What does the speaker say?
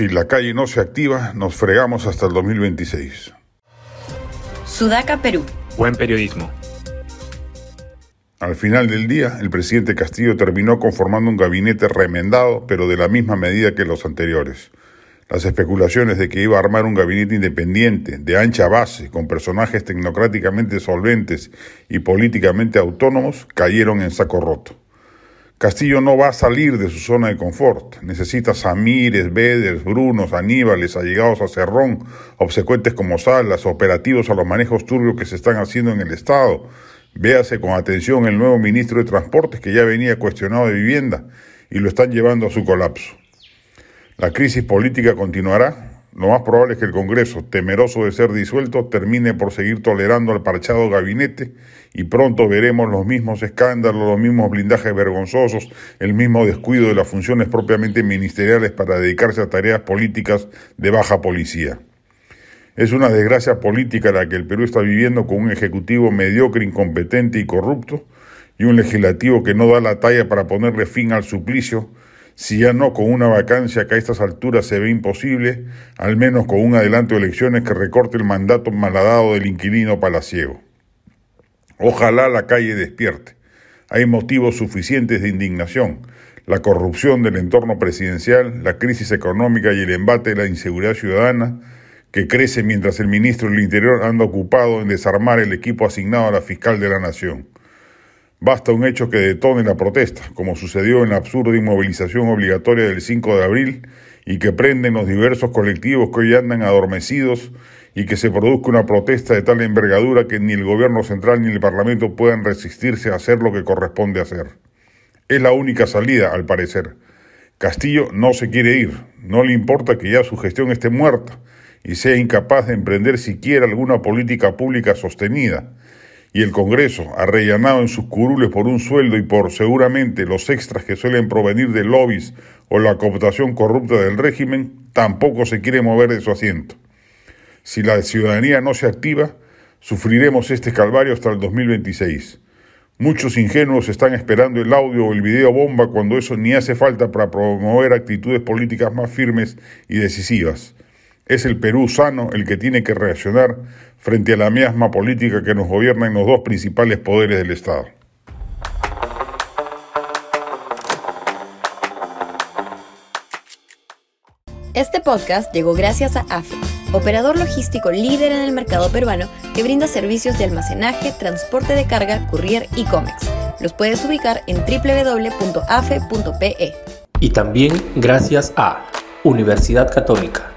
Si la calle no se activa, nos fregamos hasta el 2026. Sudaca, Perú. Buen periodismo. Al final del día, el presidente Castillo terminó conformando un gabinete remendado, pero de la misma medida que los anteriores. Las especulaciones de que iba a armar un gabinete independiente, de ancha base, con personajes tecnocráticamente solventes y políticamente autónomos, cayeron en saco roto. Castillo no va a salir de su zona de confort. Necesita Samires, Veders, Brunos, Aníbales, allegados a Cerrón, obsecuentes como Salas, operativos a los manejos turbios que se están haciendo en el Estado. Véase con atención el nuevo ministro de Transportes que ya venía cuestionado de vivienda y lo están llevando a su colapso. La crisis política continuará, lo más probable es que el Congreso, temeroso de ser disuelto, termine por seguir tolerando al parchado gabinete y pronto veremos los mismos escándalos, los mismos blindajes vergonzosos, el mismo descuido de las funciones propiamente ministeriales para dedicarse a tareas políticas de baja policía. Es una desgracia política la que el Perú está viviendo con un ejecutivo mediocre, incompetente y corrupto y un legislativo que no da la talla para ponerle fin al suplicio si ya no con una vacancia que a estas alturas se ve imposible, al menos con un adelanto de elecciones que recorte el mandato malhadado del inquilino palaciego. Ojalá la calle despierte. Hay motivos suficientes de indignación. La corrupción del entorno presidencial, la crisis económica y el embate de la inseguridad ciudadana, que crece mientras el ministro del Interior anda ocupado en desarmar el equipo asignado a la fiscal de la Nación. Basta un hecho que detone la protesta, como sucedió en la absurda inmovilización obligatoria del 5 de abril y que prenden los diversos colectivos que hoy andan adormecidos y que se produzca una protesta de tal envergadura que ni el gobierno central ni el Parlamento puedan resistirse a hacer lo que corresponde hacer. Es la única salida, al parecer. Castillo no se quiere ir, no le importa que ya su gestión esté muerta y sea incapaz de emprender siquiera alguna política pública sostenida y el Congreso, arrellanado en sus curules por un sueldo y por seguramente los extras que suelen provenir de lobbies o la cooptación corrupta del régimen, tampoco se quiere mover de su asiento. Si la ciudadanía no se activa, sufriremos este calvario hasta el 2026. Muchos ingenuos están esperando el audio o el video bomba cuando eso ni hace falta para promover actitudes políticas más firmes y decisivas. Es el Perú sano el que tiene que reaccionar frente a la miasma política que nos gobierna en los dos principales poderes del Estado. Este podcast llegó gracias a AFE, operador logístico líder en el mercado peruano que brinda servicios de almacenaje, transporte de carga, courier y cómics. Los puedes ubicar en www.afe.pe. Y también gracias a Universidad Católica